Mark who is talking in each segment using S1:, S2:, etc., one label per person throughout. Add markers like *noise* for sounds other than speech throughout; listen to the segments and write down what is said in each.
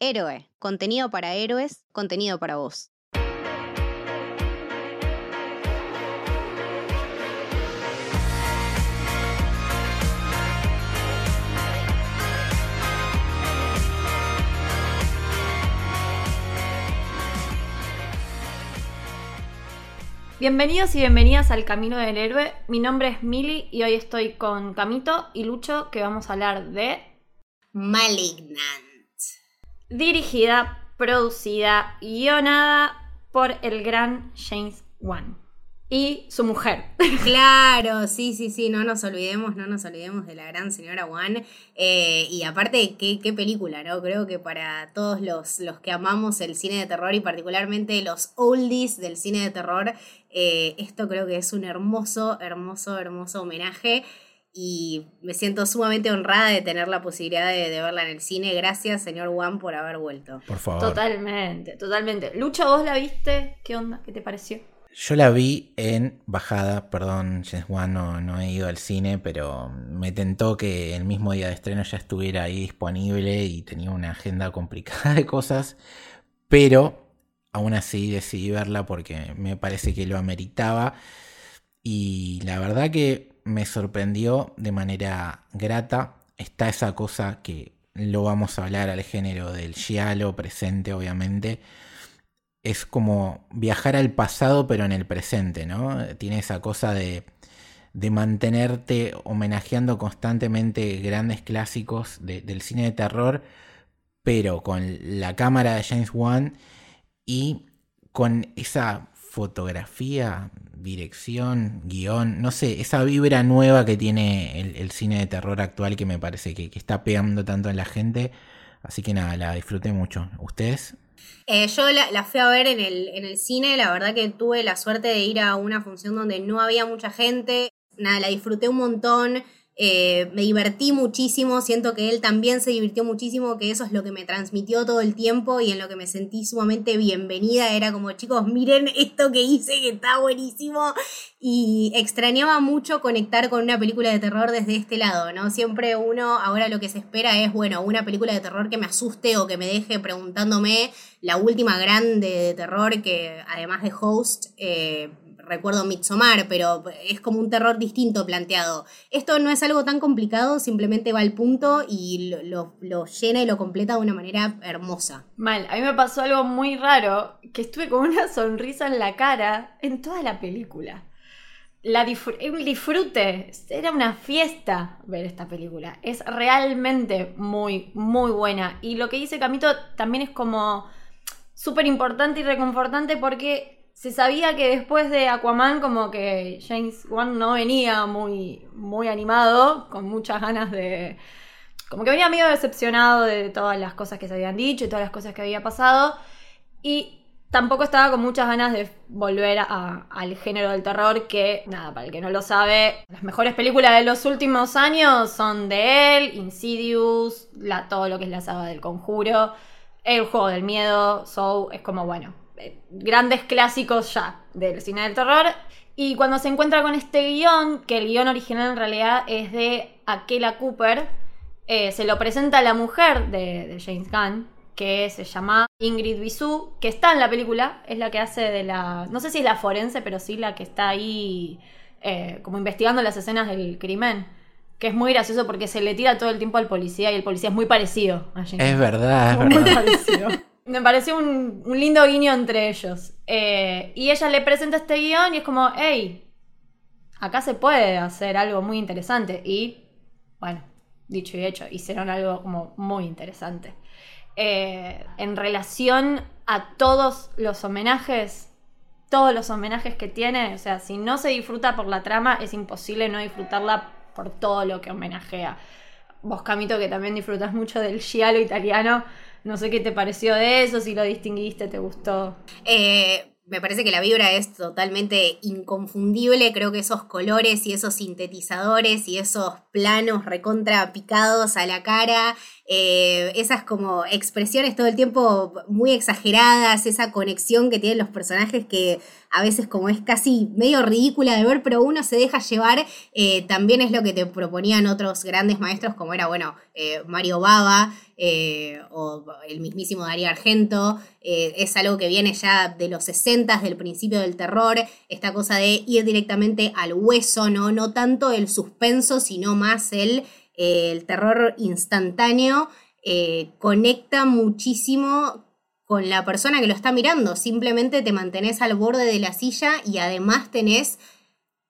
S1: Héroe, contenido para héroes, contenido para vos.
S2: Bienvenidos y bienvenidas al Camino del Héroe. Mi nombre es Mili y hoy estoy con Camito y Lucho que vamos a hablar de
S3: Malignant.
S2: Dirigida, producida guionada por el gran James Wan y su mujer. *laughs*
S3: Claro, sí, sí, sí, no nos olvidemos, no nos olvidemos de la gran señora Wan. Eh, y aparte, qué, qué película, ¿no? Creo que para todos los, los que amamos el cine de terror y particularmente los oldies del cine de terror, eh, esto creo que es un hermoso, hermoso, hermoso homenaje. Y me siento sumamente honrada de tener la posibilidad de, de verla en el cine. Gracias, señor Wan, por haber vuelto.
S4: Por favor.
S2: Totalmente, totalmente. Lucho, ¿vos la viste? ¿Qué onda? ¿Qué te pareció?
S4: Yo la vi en bajada, perdón, James Wan, no, no he ido al cine, pero me tentó que el mismo día de estreno ya estuviera ahí disponible y tenía una agenda complicada de cosas, pero aún así decidí verla porque me parece que lo ameritaba y la verdad que me sorprendió de manera grata. Está esa cosa que lo vamos a hablar al género del giallo presente, obviamente es como viajar al pasado pero en el presente, ¿no? Tiene esa cosa de, de mantenerte homenajeando constantemente grandes clásicos de- del cine de terror, pero con la cámara de James Wan y con esa fotografía, dirección, guion, no sé, esa vibra nueva que tiene el, cine de terror actual que me parece que, que está pegando tanto en la gente. Así que nada, la disfruté mucho. ¿Ustedes?
S3: Eh, yo la, la fui a ver en el, en el cine, la verdad que tuve la suerte de ir a una función donde no había mucha gente, nada, la disfruté un montón, eh, me divertí muchísimo, siento que él también se divirtió muchísimo, que eso es lo que me transmitió todo el tiempo y en lo que me sentí sumamente bienvenida, era como chicos, miren esto que hice, que está buenísimo, y extrañaba mucho conectar con una película de terror desde este lado, ¿no? Siempre uno, ahora lo que se espera es, bueno, una película de terror que me asuste o que me deje preguntándome la última grande de terror que además de Host, eh, recuerdo Midsommar, pero es como un terror distinto planteado. Esto no es algo tan complicado, simplemente va al punto y lo, llena y lo completa de una manera hermosa.
S2: Mal, a mí me pasó algo muy raro, que estuve con una sonrisa en la cara en toda la película. La disfrute, era una fiesta ver esta película. Es realmente muy, muy buena. Y lo que dice Camito también es como súper importante y reconfortante porque se sabía que después de Aquaman como que James Wan no venía muy, muy animado, con muchas ganas de... Como que venía medio decepcionado de todas las cosas que se habían dicho y todas las cosas que había pasado. Y tampoco estaba con muchas ganas de volver a- al género del terror que, nada, para el que no lo sabe, las mejores películas de los últimos años son de él, Insidious, la, todo lo que es la saga del conjuro, el juego del miedo, So, es como, bueno, grandes clásicos ya del cine del terror. Y cuando se encuentra con este guion, que el guion original en realidad es de Akela Cooper, eh, se lo presenta a la mujer de, de James Gunn, que se llama Ingrid Bisou, que está en la película, es la que hace de la, no sé si es la forense, pero sí la que está ahí eh, como investigando las escenas del crimen, que es muy gracioso porque se le tira todo el tiempo al policía y el policía es muy parecido a James
S4: Es
S2: Gunn.
S4: verdad, es
S2: muy
S4: verdad.
S2: parecido. Me pareció un, un lindo guiño entre ellos. Eh, y ella le presenta este guion y es como, hey, acá se puede hacer algo muy interesante. Y, bueno, dicho y hecho, hicieron algo como muy interesante. Eh, en relación a todos los homenajes, todos los homenajes que tiene, o sea, si no se disfruta por la trama, es imposible no disfrutarla por todo lo que homenajea. Vos, Camito, que también disfrutas mucho del giallo italiano, no sé qué te pareció de eso, si lo distinguiste, te gustó.
S3: Eh, me parece que la vibra es totalmente inconfundible. Creo que esos colores y esos sintetizadores y esos planos recontra picados a la cara eh, esas como expresiones todo el tiempo muy exageradas, esa conexión que tienen los personajes que a veces como es casi medio ridícula de ver, pero uno se deja llevar, eh, también es lo que te proponían otros grandes maestros como era, bueno, eh, Mario Baba o el mismísimo Darío Argento, es algo que viene ya de los 60, del principio del terror, esta cosa de ir directamente al hueso, ¿no? No tanto el suspenso, sino más el el terror instantáneo eh, conecta muchísimo con la persona que lo está mirando. Simplemente te mantenés al borde de la silla y además tenés,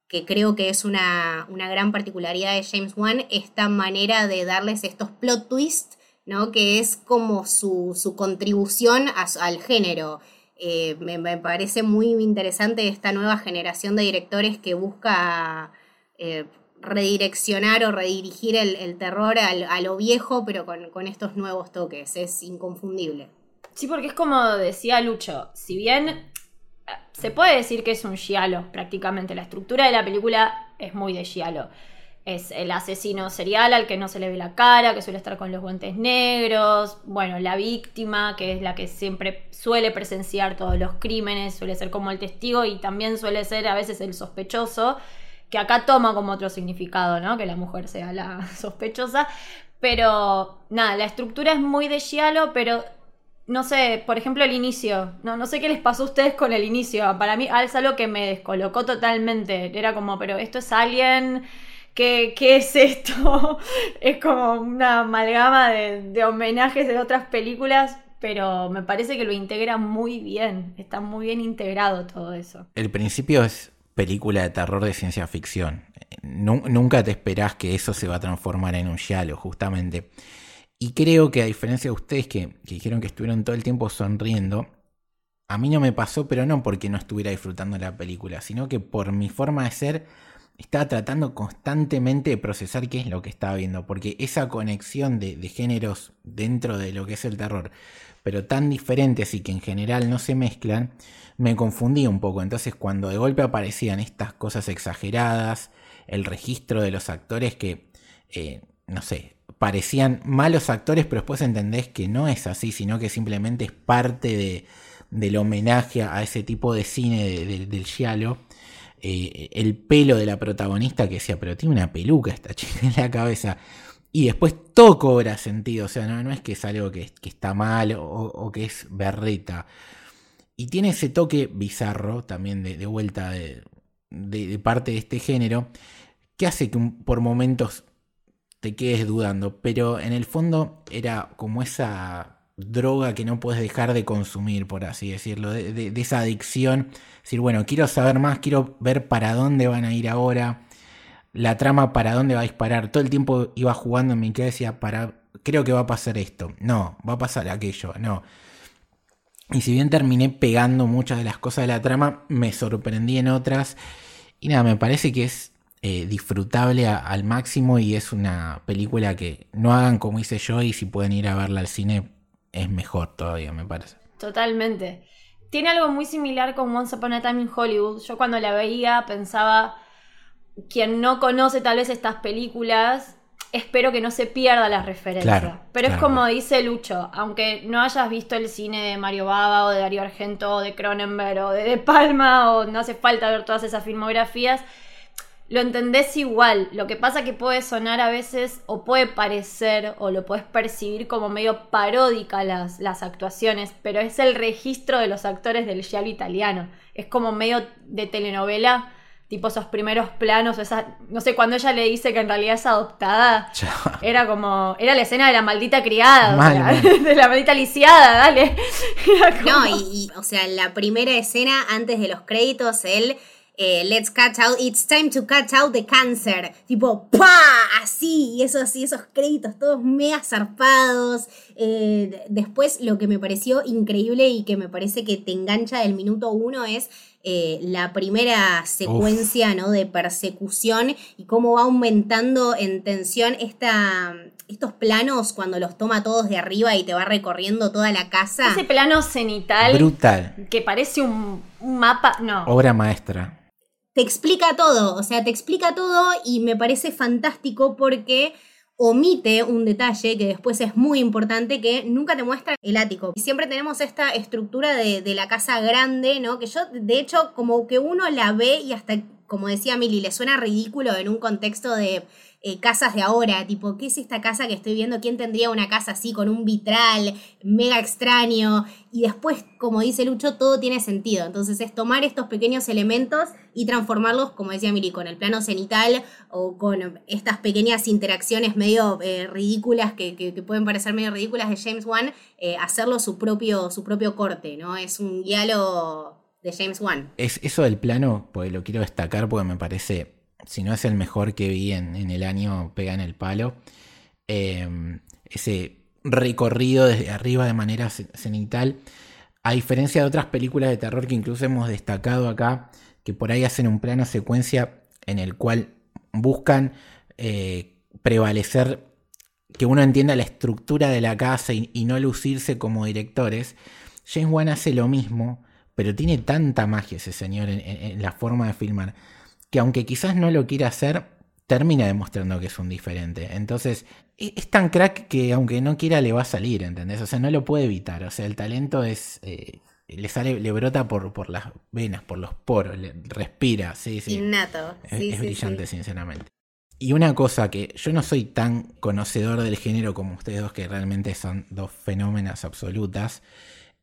S3: que creo que es una, gran particularidad de James Wan, esta manera de darles estos plot twists, ¿no? que es como su, contribución al género. Eh, me, parece muy interesante esta nueva generación de directores que busca eh, redireccionar o redirigir el, terror a lo viejo, pero con, estos nuevos toques. Es inconfundible.
S2: Sí, porque es como decía Lucho, si bien eh, se puede decir que es un giallo prácticamente, la estructura de la película es muy de giallo. Es el asesino serial al que no se le ve la cara, que suele estar con los guantes negros. Bueno, la víctima, que es la que siempre suele presenciar todos los crímenes, suele ser como el testigo y también suele ser a veces el sospechoso que acá toma como otro significado, ¿no? Que la mujer sea la *laughs* sospechosa. Pero nada, la estructura es muy de Giallo, pero no sé, por ejemplo, el inicio. No, no sé qué les pasó a ustedes con el inicio. Para mí es algo que me descolocó totalmente. Era como, pero esto es alguien. ¿Qué, qué es esto? *laughs* es como una amalgama de, de homenajes de otras películas, pero me parece que lo integra muy bien. Está muy bien integrado todo eso.
S4: El principio es película de terror de ciencia ficción. nunca te esperás que eso se va a transformar en un giallo, justamente. Y creo que a diferencia de ustedes que, dijeron que estuvieron todo el tiempo sonriendo, a mí no me pasó, pero no porque no estuviera disfrutando la película, sino que por mi forma de ser estaba tratando constantemente de procesar qué es lo que estaba viendo, porque esa conexión de, de géneros dentro de lo que es el terror, pero tan diferentes y que en general no se mezclan, me confundí un poco. Entonces cuando de golpe aparecían estas cosas exageradas, el registro de los actores que, eh, no sé, parecían malos actores, pero después entendés que no es así, sino que simplemente es parte de, del homenaje a ese tipo de cine del giallo. Eh, el pelo de la protagonista que decía, pero tiene una peluca esta chica en la cabeza. Y después todo cobra sentido, o sea, no, no es que es algo que, está mal o que es berreta. Y tiene ese toque bizarro también de, vuelta de, parte de este género que hace que por momentos te quedes dudando. Pero en el fondo era como esa droga que no puedes dejar de consumir, por así decirlo, de, esa adicción. Decir, bueno, quiero saber más, quiero ver para dónde van a ir ahora, la trama para dónde va a disparar. Todo el tiempo iba jugando en mi cabeza para, creo que va a pasar esto, no, va a pasar aquello, no. Y si bien terminé pegando muchas de las cosas de la trama, me sorprendí en otras. Y nada, me parece que es eh, disfrutable al máximo y es una película que no hagan como hice yo y si pueden ir a verla al cine es mejor todavía, me parece.
S2: Totalmente. Tiene algo muy similar con Once Upon a Time in Hollywood. Yo cuando la veía pensaba, quien no conoce tal vez estas películas, espero que no se pierda la referencia. Pero es como dice Lucho, aunque no hayas visto el cine de Mario Baba o de Darío Argento o de Cronenberg o de De Palma o no hace falta ver todas esas filmografías, lo entendés igual. Lo que pasa que puede sonar a veces o puede parecer o lo puedes percibir como medio paródica las, las actuaciones, pero es el registro de los actores del giallo italiano. Es como medio de telenovela tipo esos primeros planos, esa, no sé, cuando ella le dice que en realidad es adoptada, era como, era la escena de la maldita criada, *laughs* de la maldita lisiada, dale. *laughs*
S3: No, y, o sea, la primera escena antes de los créditos, él... Eh, let's catch out, it's time to catch out the cancer. Tipo, ¡pa! Así, y esos, y esos créditos todos mega zarpados. Eh, después, lo que me pareció increíble y que me parece que te engancha del minuto uno es eh, la primera secuencia ¿no? de persecución y cómo va aumentando en tensión esta, estos planos cuando los toma todos de arriba y te va recorriendo toda la casa.
S2: Ese plano cenital.
S4: Brutal.
S2: Que parece un, mapa. No.
S4: Obra maestra.
S3: Te explica todo, o sea, te explica todo y me parece fantástico porque omite un detalle que después es muy importante, que nunca te muestra el ático. Siempre tenemos esta estructura de, de la casa grande, ¿no? Que yo, de hecho, como que uno la ve y hasta, como decía Mili, le suena ridículo en un contexto de eh, casas de ahora, tipo, ¿qué es esta casa que estoy viendo? ¿Quién tendría una casa así con un vitral mega extraño? Y después, como dice Lucho, todo tiene sentido. Entonces es tomar estos pequeños elementos y transformarlos, como decía Miri, con el plano cenital o con estas pequeñas interacciones medio eh, ridículas, que, pueden parecer medio ridículas de James Wan, eh, hacerlo su propio, su propio corte, ¿no? Es un diálogo de James Wan.
S4: Es eso del plano, pues lo quiero destacar porque me parece si no es el mejor que vi en, el año, pega en el palo. Em, ese recorrido desde arriba de manera cenital, a diferencia de otras películas de terror que incluso hemos destacado acá, que por ahí hacen un plano secuencia en el cual buscan eh, prevalecer que uno entienda la estructura de la casa y, no lucirse como directores. James Wan hace lo mismo, pero tiene tanta magia ese señor en la forma de filmar que aunque quizás no lo quiera hacer, termina demostrando que es un diferente. Entonces, e, es tan crack que aunque no quiera le va a salir, ¿entendés? O sea, no lo puede evitar. O sea, el talento es... Eh, le sale, le brota por, por las venas, por los poros, le respira, sí, sí.
S3: Innato.
S4: es, brillante, sinceramente. Y una cosa que yo no soy tan conocedor del género como ustedes dos, que realmente son dos fenómenos absolutas.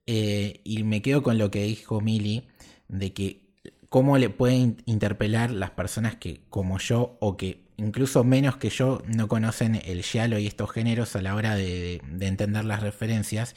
S4: Eh, y me quedo con lo que dijo Mili, de que cómo le pueden interpelar las personas que, como yo, o que incluso menos que yo, no conocen el giallo y estos géneros a la hora de, entender las referencias.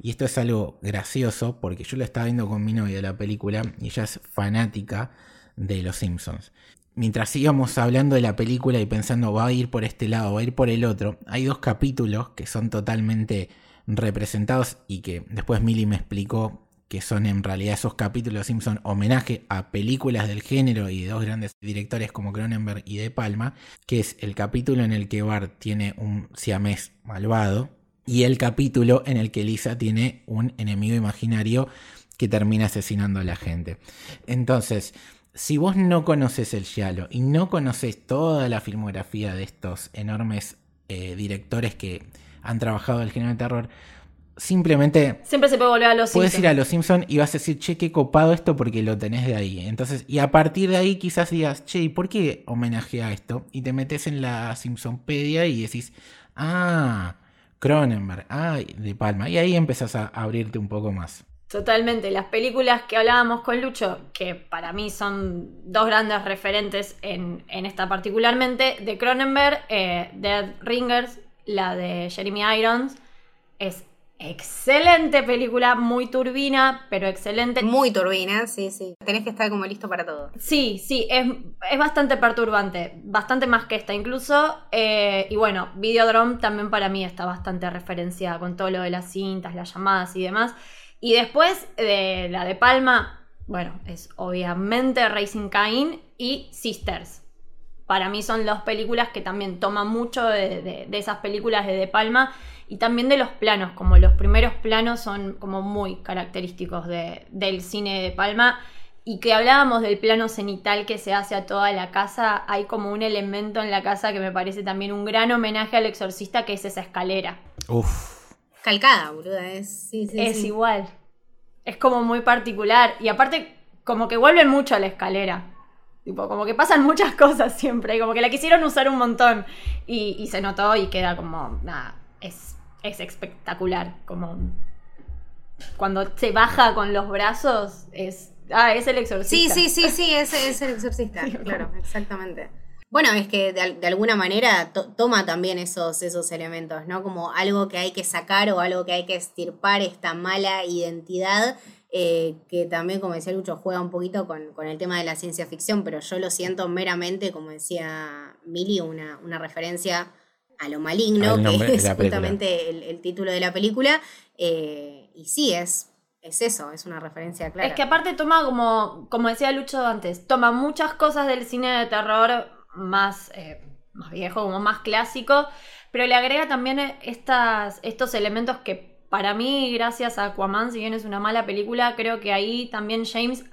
S4: Y esto es algo gracioso porque yo lo estaba viendo con mi novia de la película y ella es fanática de Los Simpsons. Mientras íbamos hablando de la película y pensando va a ir por este lado, va a ir por el otro, hay dos capítulos que son totalmente representados y que después Millie me explicó que son en realidad esos capítulos Simpson homenaje a películas del género y de dos grandes directores como Cronenberg y De Palma, que es el capítulo en el que Bart tiene un siamés malvado y el capítulo en el que Lisa tiene un enemigo imaginario que termina asesinando a la gente. Entonces, si vos no conoces el Giallo y no conoces toda la filmografía de estos enormes eh, directores que han trabajado el género de terror, simplemente.
S2: Siempre se puede volver a los
S4: Puedes ir a los Simpsons y vas a decir, che, qué copado esto porque lo tenés de ahí. Entonces, y a partir de ahí quizás digas, che, ¿y por qué homenaje a esto? Y te metes en la Simpsonpedia y decís, ah, Cronenberg, ah, De Palma. Y ahí empezás a abrirte un poco más.
S2: Totalmente. Las películas que hablábamos con Lucho, que para mí son dos grandes referentes en, esta particularmente, de Cronenberg, eh, Dead Ringers, la de Jeremy Irons, es Excelente película, muy turbina, pero excelente.
S3: Muy turbina, sí, sí. Tenés que estar como listo para todo.
S2: Sí, sí, es, bastante perturbante, bastante más que esta incluso. Eh, y bueno, Videodrome también para mí está bastante referenciada con todo lo de las cintas, las llamadas y demás. Y después de la de Palma, bueno, es obviamente Racing Cain y Sisters. Para mí son dos películas que también toman mucho de, de esas películas de De Palma y también de los planos, como los primeros planos son como muy característicos del cine de Palma. Y que hablábamos del plano cenital que se hace a toda la casa, hay como un elemento en la casa que me parece también un gran homenaje al exorcista, que es esa escalera.
S4: Uf.
S3: Calcada, boluda, es,
S2: es igual. Es como muy particular. Y aparte, como que vuelven mucho a la escalera. Tipo, como que pasan muchas *laughs* cosas siempre. Como que la quisieron usar un montón. Y, y se notó y queda como. Nada, es es espectacular. Como cuando se baja con los brazos, es. Ah, es el exorcista.
S3: Sí, sí, sí, sí, es, es el *laughs* exorcista. claro, exactamente. Bueno, es que de, alguna manera toma también esos, esos elementos, ¿no? Como algo que hay que sacar o algo que hay que estirpar esta mala identidad, eh, que también, como decía Lucho, juega un poquito con, con, el tema de la ciencia ficción, pero yo lo siento meramente, como decía Mili, una, una referencia a lo maligno, que es justamente el, título de la película. Eh, y sí, es, es eso, es una referencia clara.
S2: Es que aparte toma como, como decía Lucho antes, toma muchas cosas del cine de terror más, eh, más viejo, como más clásico, pero le agrega también estas, estos elementos que para mí, gracias a Aquaman, si bien es una mala película, creo que ahí también James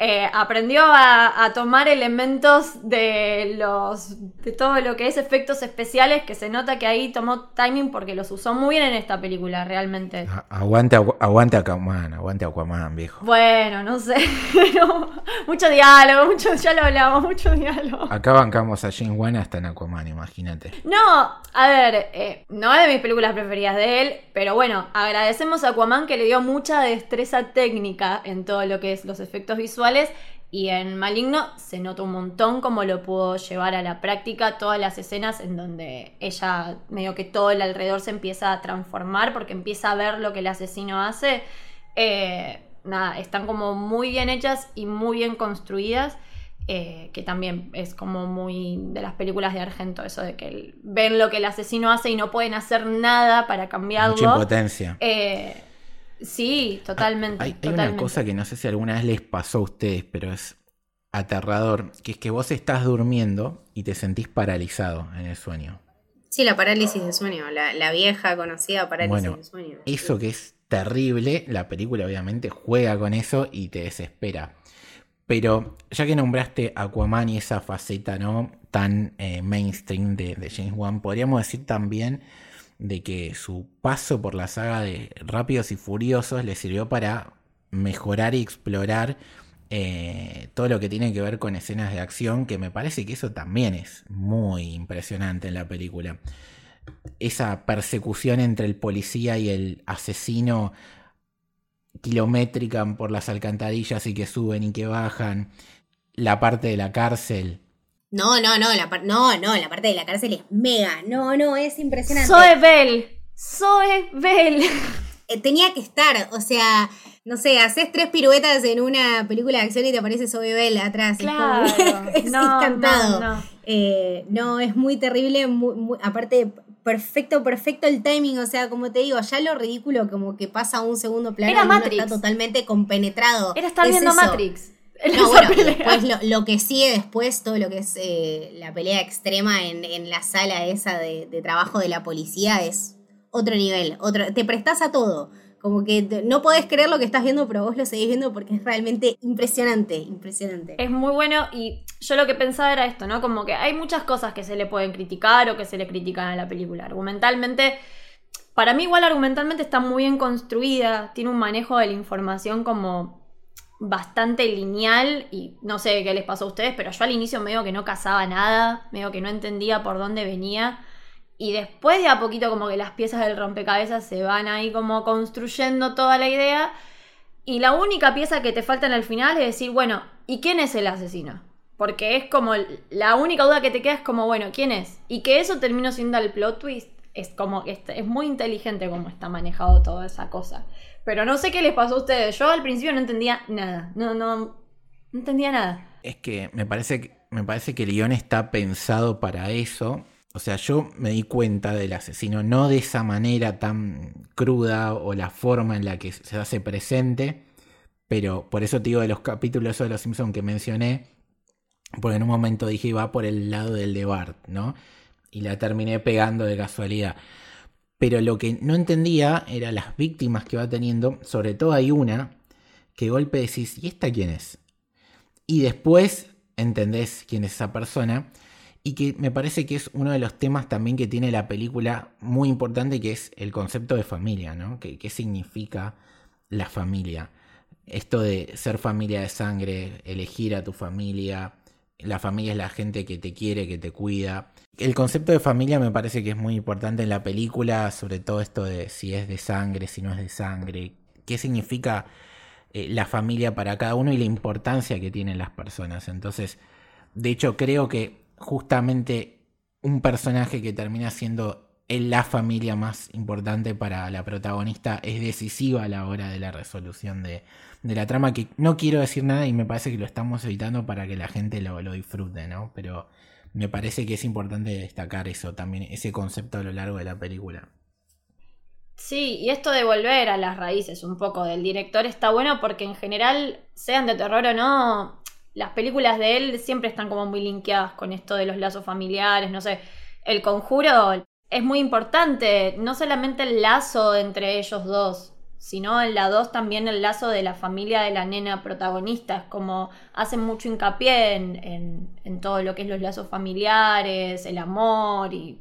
S2: eh, aprendió a, a tomar elementos de los de todo lo que es efectos especiales que se nota que ahí tomó timing porque los usó muy bien en esta película realmente.
S4: A- Aguante, agu- aguante Aquaman, aguante Aquaman, viejo.
S2: Bueno, no sé, *laughs* pero mucho diálogo, mucho, ya lo hablamos, mucho diálogo.
S4: Acá bancamos a James Wan hasta en Aquaman, imagínate.
S2: No, a ver, eh, no es de mis películas preferidas de él, pero bueno, agradecemos a Aquaman que le dio mucha destreza técnica en todo lo que es los efectos visuales y en Maligno se nota un montón cómo lo pudo llevar a la práctica todas las escenas en donde ella, medio que todo el alrededor se empieza a transformar porque empieza a ver lo que el asesino hace. Eh, nada, están como muy bien hechas y muy bien construidas. eh, que también es como muy de las películas de Argento, eso de que el- ven lo que el asesino hace y no pueden hacer nada para cambiarlo.
S4: Mucha impotencia.
S2: Eh, sí, totalmente.
S4: Hay, hay
S2: totalmente.
S4: una cosa que no sé si alguna vez les pasó a ustedes, pero es aterrador, que es que vos estás durmiendo y te sentís paralizado en el sueño.
S3: Sí, la parálisis de sueño, la, la vieja conocida parálisis
S4: Bueno,
S3: de sueño.
S4: Eso que es terrible, la película obviamente juega con eso y te desespera. Pero ya que nombraste Aquaman y esa faceta no tan eh, mainstream de, de James Wan, podríamos decir también de que su paso por la saga de Rápidos y Furiosos le sirvió para mejorar y explorar eh, todo lo que tiene que ver con escenas de acción, que me parece que eso también es muy impresionante en la película esa persecución entre el policía y el asesino kilométrica por las alcantarillas y que suben y que bajan, la parte de la cárcel.
S3: No, no, no, la no, no, la parte de la cárcel es mega. No, no, es impresionante.
S2: Zoe Bell. Zoe Bell.
S3: Eh, tenía que estar, o sea, no sé, haces tres piruetas en una película de acción y te aparece Zoe Bell atrás. es como-
S2: Claro. *laughs*
S3: es
S2: No,
S3: encantado.
S2: no, no.
S3: Eh, no, es muy terrible, muy- muy- aparte perfecto, perfecto el timing, o sea, como te digo, ya lo ridículo como que pasa a un segundo plano
S2: Era Matrix.
S3: está totalmente compenetrado.
S2: Era estar
S3: Es
S2: viendo
S3: eso.
S2: Matrix. En *laughs*
S3: No,
S2: esa
S3: bueno,
S2: pelea.
S3: después lo, lo que sigue después, todo lo que es eh, la pelea extrema en, en la sala esa de, de trabajo de la policía es otro nivel, otro, te prestás a todo. Como que te- no podés creer lo que estás viendo, pero vos lo seguís viendo porque es realmente impresionante, impresionante.
S2: Es muy bueno y yo lo que pensaba era esto, ¿no? Como que hay muchas cosas que se le pueden criticar o que se le critican a la película. Argumentalmente, para mí igual argumentalmente está muy bien construida, tiene un manejo de la información como bastante lineal y no sé qué les pasó a ustedes, pero yo al inicio medio que no cazaba nada, medio que no entendía por dónde venía. Y después de a poquito como que las piezas del rompecabezas se van ahí como construyendo toda la idea. Y la única pieza que te falta en el final es decir, bueno, ¿y quién es el asesino? Porque es como la única duda que te queda es como, bueno, ¿quién es? Y que eso terminó siendo el plot twist. Es como es, es muy inteligente como está manejado toda esa cosa. Pero no sé qué les pasó a ustedes. Yo al principio no entendía nada. No, no, no entendía nada.
S4: Es que me parece, que- me parece que el guion está pensado para eso. O sea, yo me di cuenta del asesino no de esa manera tan cruda o la forma en la que se hace presente, pero por eso te digo de los capítulos de Los Simpsons que mencioné, porque en un momento dije va por el lado del de Bart, ¿no? Y la terminé pegando de casualidad. Pero lo que no entendía era las víctimas que va teniendo, sobre todo hay una que golpe decís, ¿y esta quién es? Y después entendés quién es esa persona. Y que me parece que es uno de los temas también que tiene la película muy importante, que es el concepto de familia, ¿no? ¿Qué, qué significa la familia? Esto de ser familia de sangre, elegir a tu familia, la familia es la gente que te quiere, que te cuida. El concepto de familia me parece que es muy importante en la película, sobre todo esto de si es de sangre, si no es de sangre, qué significa eh, la familia para cada uno y la importancia que tienen las personas. Entonces, de hecho, creo que justamente un personaje que termina siendo en la familia más importante para la protagonista es decisiva a la hora de la resolución de, de la trama, que no quiero decir nada y me parece que lo estamos evitando para que la gente lo, lo disfrute, ¿no? Pero me parece que es importante destacar eso también, ese concepto a lo largo de la película.
S2: Sí, y esto de volver a las raíces un poco del director está bueno porque en general, sean de terror o no, las películas de él siempre están como muy linkeadas con esto de los lazos familiares, no sé, el conjuro es muy importante, no solamente el lazo entre ellos dos, sino en la 2 también el lazo de la familia de la nena protagonista. Como hacen mucho hincapié en, en, en todo lo que es los lazos familiares, el amor y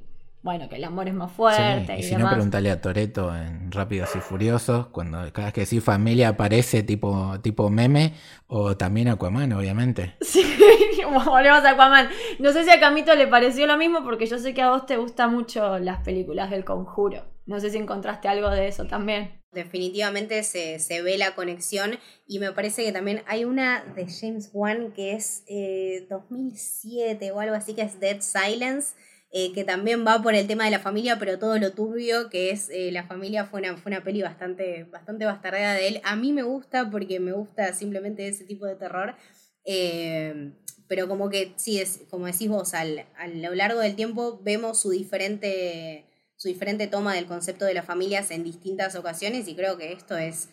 S2: bueno, que el amor es más fuerte.
S4: Sí, y,
S2: y
S4: si no, preguntale a Toreto en Rápidos y Furiosos, cuando cada vez que decís familia aparece tipo, tipo meme, o también Aquaman, obviamente. *laughs*
S2: Sí, *laughs* volvemos a Aquaman. No sé si a Camito le pareció lo mismo, porque yo sé que a vos te gustan mucho las películas del conjuro. No sé si encontraste algo de eso también.
S3: Definitivamente se, se ve la conexión y me parece que también hay una de James Wan que es eh, 2007 o algo así, que es Dead Silence, eh, que también va por el tema de la familia, pero todo lo turbio que es eh, la familia fue una, fue una peli bastante, bastante bastardeada de él. A mí me gusta porque me gusta simplemente ese tipo de terror. Eh, pero como que, sí, es, como decís vos, al, a lo largo del tiempo vemos su diferente, su diferente toma del concepto de las familias en distintas ocasiones y creo que esto es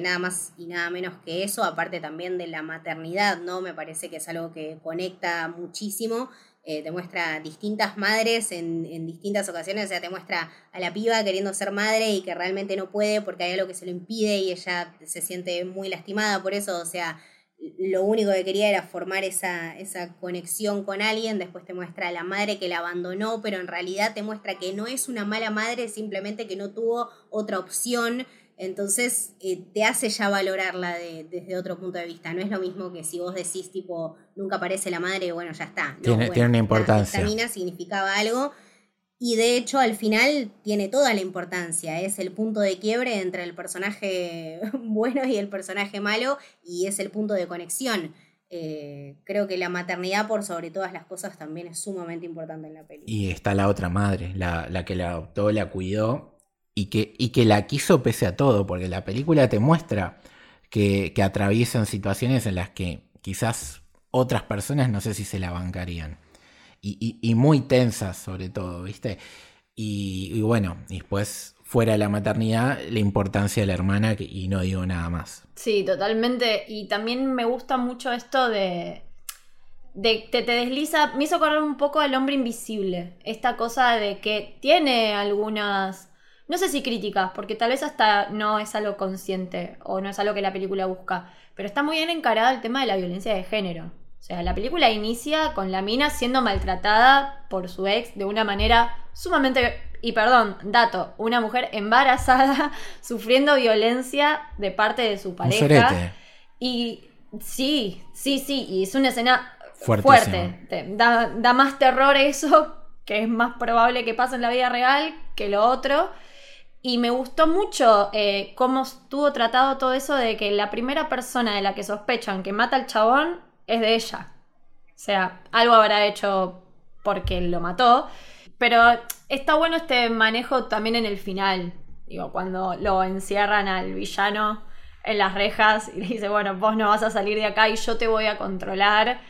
S3: nada más y nada menos que eso, aparte también de la maternidad, ¿no? Me parece que es algo que conecta muchísimo. Eh, te muestra distintas madres en, en, distintas ocasiones, o sea, te muestra a la piba queriendo ser madre y que realmente no puede porque hay algo que se lo impide y ella se siente muy lastimada por eso, o sea, lo único que quería era formar esa, esa conexión con alguien, después te muestra a la madre que la abandonó, pero en realidad te muestra que no es una mala madre, simplemente que no tuvo otra opción, entonces eh, te hace ya valorarla de, desde otro punto de vista, no es lo mismo que si vos decís tipo, nunca aparece la madre, bueno, ya está. No,
S4: tiene,
S3: bueno,
S4: tiene una importancia.
S3: Esta mina significaba algo. Y de hecho, al final tiene toda la importancia. Es el punto de quiebre entre el personaje *laughs* bueno y el personaje malo, y es el punto de conexión. Eh, creo que la maternidad, por sobre todas las cosas, también es sumamente importante en la película.
S4: Y está la otra madre, la, la que la adoptó, la cuidó y que, y que la quiso pese a todo, porque la película te muestra que, que atraviesan situaciones en las que quizás otras personas no sé si se la bancarían. Y, y, muy tensas sobre todo, ¿viste? Y, bueno, después fuera de la maternidad, la importancia de la hermana y no digo nada más.
S2: Sí, totalmente. Y también me gusta mucho esto de... De, te, te desliza, me hizo correr un poco al hombre invisible. Esta cosa de que tiene algunas, no sé si críticas, porque tal vez hasta no es algo consciente o no es algo que la película busca, pero está muy bien encarada el tema de la violencia de género. O sea, la película inicia con la mina siendo maltratada por su ex de una manera sumamente... Y perdón, dato, una mujer embarazada *laughs* sufriendo violencia de parte de su pareja. Y sí, sí, sí, y es una escena fuerte. Te, da, da más terror eso, que es más probable que pase en la vida real que lo otro. Y me gustó mucho eh, cómo estuvo tratado todo eso de que la primera persona de la que sospechan que mata al chabón es de ella. O sea, algo habrá hecho porque lo mató. Pero está bueno este manejo también en el final. Digo, cuando lo encierran al villano en las rejas y le dice, bueno, vos no vas a salir de acá y yo te voy a controlar.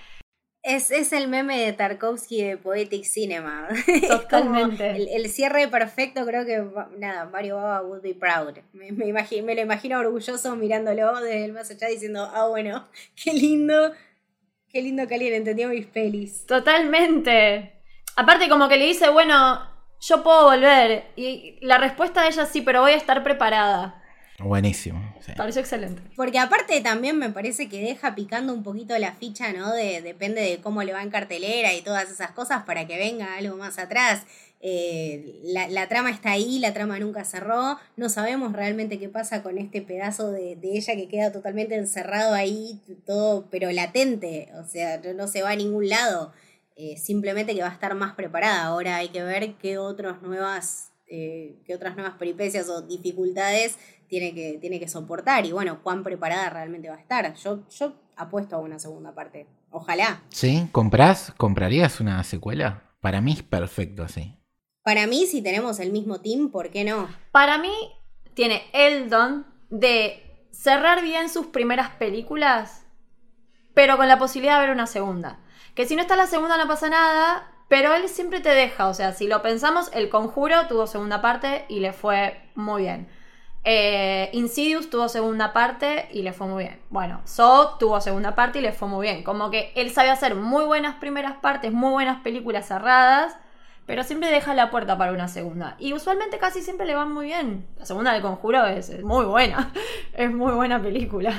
S3: Es, es el meme de Tarkovsky de Poetic Cinema. *laughs*
S2: Totalmente.
S3: el, el, cierre perfecto, creo que, nada, Mario Baba would be proud. Me, me, imagino, me lo imagino orgulloso mirándolo desde el más allá diciendo, ah, bueno, *laughs* qué lindo, qué lindo que alguien entendió mis pelis.
S2: Totalmente. Aparte, como que le dice, bueno, yo puedo volver. Y la respuesta de ella sí, pero voy a estar preparada.
S4: Buenísimo.
S2: Sí. Pareció excelente.
S3: Porque aparte también me parece que deja picando un poquito la ficha, ¿no? De, depende de cómo le va en cartelera y todas esas cosas para que venga algo más atrás. Eh, la, la, trama está ahí, la trama nunca cerró. No sabemos realmente qué pasa con este pedazo de, de ella que queda totalmente encerrado ahí, todo, pero latente. O sea, no, no se va a ningún lado. Eh, simplemente que va a estar más preparada. Ahora hay que ver qué otras nuevas, eh, qué otras nuevas peripecias o dificultades tiene que, tiene que soportar y bueno, cuán preparada realmente va a estar. Yo, yo apuesto a una segunda parte. Ojalá.
S4: ¿Sí? ¿Comprás? ¿Comprarías una secuela? Para mí es perfecto así.
S3: Para mí, si tenemos el mismo team, ¿por qué no?
S2: Para mí, tiene el don de cerrar bien sus primeras películas, pero con la posibilidad de ver una segunda. Que si no está la segunda no pasa nada, pero él siempre te deja. O sea, si lo pensamos, El Conjuro tuvo segunda parte y le fue muy bien. Eh, Insidious tuvo segunda parte y le fue muy bien. Bueno, Saw tuvo segunda parte y le fue muy bien. Como que él sabe hacer muy buenas primeras partes, muy buenas películas cerradas, pero siempre deja la puerta para una segunda. Y usualmente casi siempre le van muy bien. La segunda del conjuro es, es muy buena, *laughs* es muy buena película.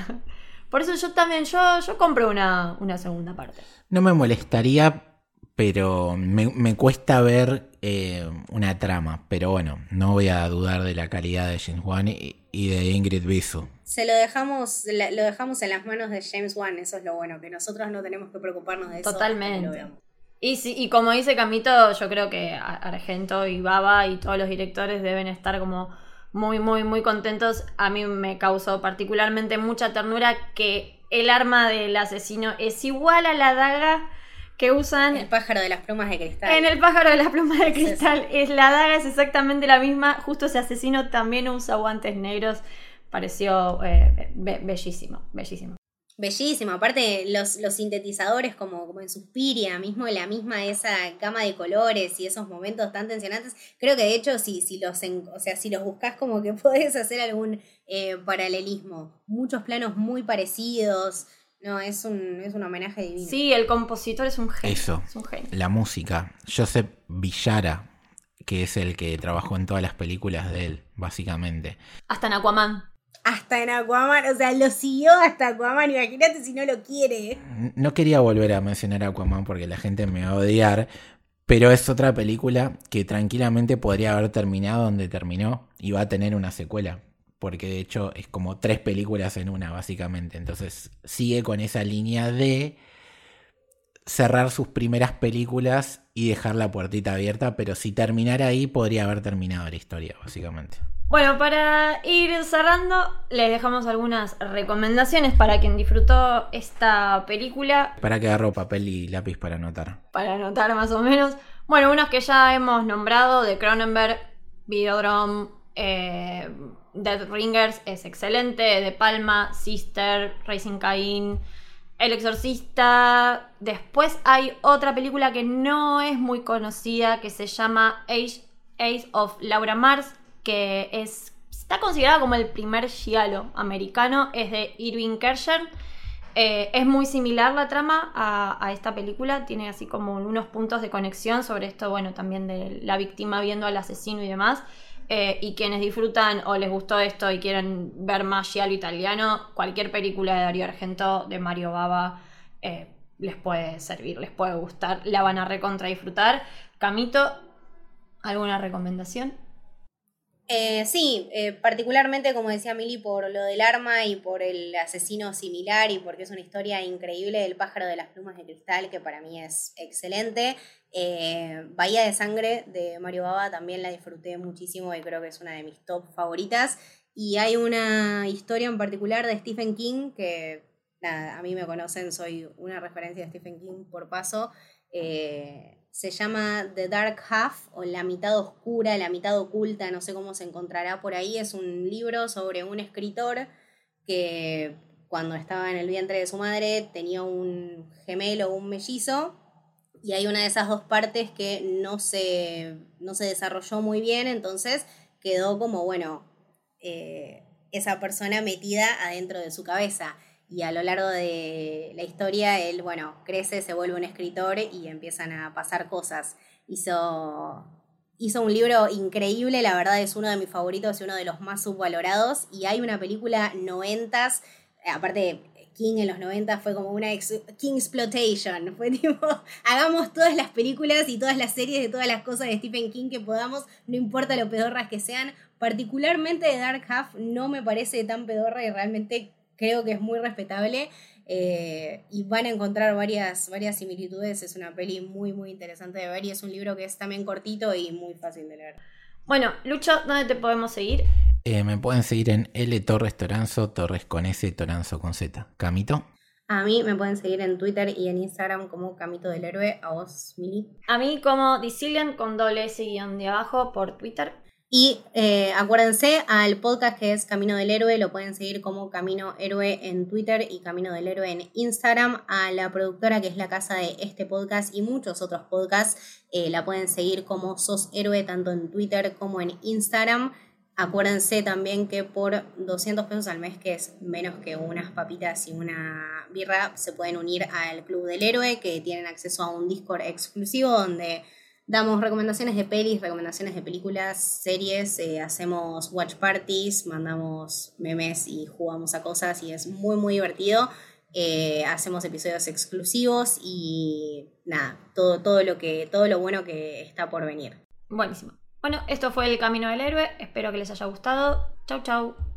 S2: Por eso yo también, yo, yo compro una, una segunda parte.
S4: No me molestaría, pero me, me cuesta ver eh, una trama. Pero bueno, no voy a dudar de la calidad de James Wan y, y de Ingrid Bisu.
S3: Se lo dejamos, lo dejamos en las manos de James Wan, eso es lo bueno, que nosotros no tenemos que preocuparnos de eso.
S2: Totalmente. Y, sí, y como dice Camito, yo creo que Ar- Argento y Baba y todos los directores deben estar como muy, muy, muy contentos. A mí me causó particularmente mucha ternura que el arma del asesino es igual a la daga que usan
S3: El pájaro de las plumas de cristal.
S2: en el pájaro de las plumas de cristal. Es la daga es exactamente la misma. Justo ese asesino también usa guantes negros. Pareció eh, be- bellísimo, bellísimo.
S3: Bellísimo, aparte los, los sintetizadores como, como en Suspiria, mismo la misma esa gama de colores y esos momentos tan tensionantes, creo que de hecho si, si los en- o sea, si los buscas como que *laughs* podés hacer algún eh, paralelismo. Muchos planos muy parecidos. No, es un, es un homenaje divino.
S2: Sí, el compositor es un genio.
S4: Eso.
S2: Es un genio.
S4: La música. Joseph Villara, que es el que trabajó en todas las películas de él, básicamente.
S2: Hasta en Aquaman.
S3: Hasta en Aquaman, o sea, lo siguió hasta Aquaman, imagínate si no lo quiere.
S4: No quería volver a mencionar a Aquaman porque la gente me va a odiar, pero es otra película que tranquilamente podría haber terminado donde terminó y va a tener una secuela. Porque de hecho es como tres películas en una, básicamente. Entonces sigue con esa línea de cerrar sus primeras películas y dejar la puertita abierta, pero si terminara ahí podría haber terminado la historia, básicamente.
S2: Bueno, para ir cerrando, les dejamos algunas recomendaciones para quien disfrutó esta película,
S4: Para que agarro papel y lápiz para anotar.
S2: para anotar más o menos. Bueno, unos que ya hemos nombrado, de Cronenberg, Videodrome, eh, Dead Ringers es excelente, De Palma, Sister, Racing Cain, El Exorcista. Después hay otra película que no es muy conocida que se llama Age, Age of Laura Mars, que es, está considerada como el primer giallo americano, es de Irving Kershner. Eh, es muy similar la trama a, a esta película, tiene así como unos puntos de conexión sobre esto, bueno, también de la víctima viendo al asesino y demás. Eh, y quienes disfrutan o les gustó esto y quieren ver más giallo italiano, cualquier película de Darío Argento, de Mario Baba, eh, les puede servir, les puede gustar, la van a recontra disfrutar. Camito, ¿alguna recomendación?
S3: Eh, sí, eh, particularmente como decía Mili por lo del arma y por el asesino similar y porque es una historia increíble del pájaro de las plumas de cristal que para mí es excelente. Eh, Bahía de Sangre de Mario Baba también la disfruté muchísimo y creo que es una de mis top favoritas. Y hay una historia en particular de Stephen King que, a mí me conocen, soy una referencia de Stephen King por paso. Se llama The Dark Half o La mitad oscura, la mitad oculta, no sé cómo se encontrará por ahí. Es un libro sobre un escritor que cuando estaba en el vientre de su madre tenía un gemelo, un mellizo, y hay una de esas dos partes que no se, no se desarrolló muy bien, entonces quedó como, bueno, eh, esa persona metida adentro de su cabeza. Y a lo largo de la historia, él, bueno, crece, se vuelve un escritor y empiezan a pasar cosas. Hizo, hizo un libro increíble, la verdad es uno de mis favoritos y uno de los más subvalorados. Y hay una película noventas, aparte King en los 90 fue como una King Exploitation. Fue tipo, *laughs* hagamos todas las películas y todas las series de todas las cosas de Stephen King que podamos, no importa lo pedorras que sean. Particularmente de Dark Half no me parece tan pedorra y realmente creo que es muy respetable. eh, y van a encontrar varias, varias similitudes. Es una peli muy, muy interesante de ver y es un libro que es también cortito y muy fácil de leer.
S2: Bueno, Lucho, ¿dónde te podemos seguir?
S4: Eh, me pueden seguir en L Torres Toranzo, Torres con S, Toranzo con Z. Camito.
S3: A mí me pueden seguir en Twitter y en Instagram como Camito del Héroe. A vos, Mili.
S2: A mí como Dicilian con doble S guion de abajo por Twitter.
S3: Y eh, acuérdense al podcast que es Camino del Héroe, lo pueden seguir como Camino Héroe en Twitter y Camino del Héroe en Instagram. A la productora que es la casa de este podcast y muchos otros podcasts, eh, la pueden seguir como Sos Héroe tanto en Twitter como en Instagram. Acuérdense también que por 200 pesos al mes, que es menos que unas papitas y una birra, se pueden unir al Club del Héroe, que tienen acceso a un Discord exclusivo donde Damos recomendaciones de pelis, recomendaciones de películas, series, eh, hacemos watch parties, mandamos memes y jugamos a cosas y es muy muy divertido. Eh, hacemos episodios exclusivos y nada, todo, todo, lo que, todo lo bueno que está por venir.
S2: Buenísimo. Bueno, esto fue El Camino del Héroe. Espero que les haya gustado. Chau, chau.